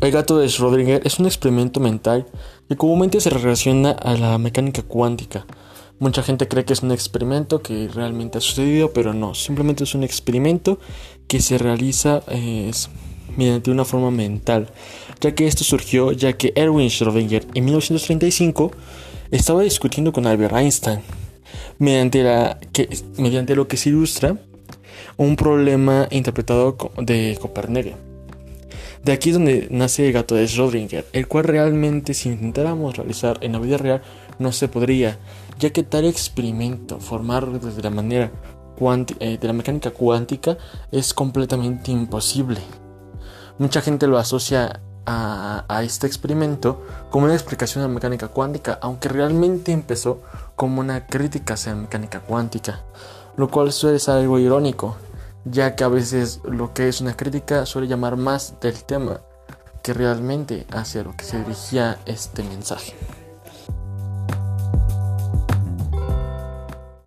El gato de Schrödinger es un experimento mental que comúnmente se relaciona a la mecánica cuántica. Mucha gente cree que es un experimento que realmente ha sucedido, pero no, simplemente es un experimento que se realiza mediante una forma mental, ya que esto surgió ya que Erwin Schrödinger en 1935 estaba discutiendo con Albert Einstein, mediante, lo que se ilustra un problema interpretado de Copernic. De aquí es donde nace el gato de Schrödinger, el cual realmente si intentáramos realizar en la vida real no se podría, ya que tal experimento formar desde la manera eh, de la mecánica cuántica es completamente imposible. Mucha gente lo asocia a, a, este experimento como una explicación de la mecánica cuántica, aunque realmente empezó como una crítica hacia la mecánica cuántica, lo cual suele ser algo irónico, ya que a veces lo que es una crítica suele llamar más del tema que realmente hacia lo que se dirigía este mensaje.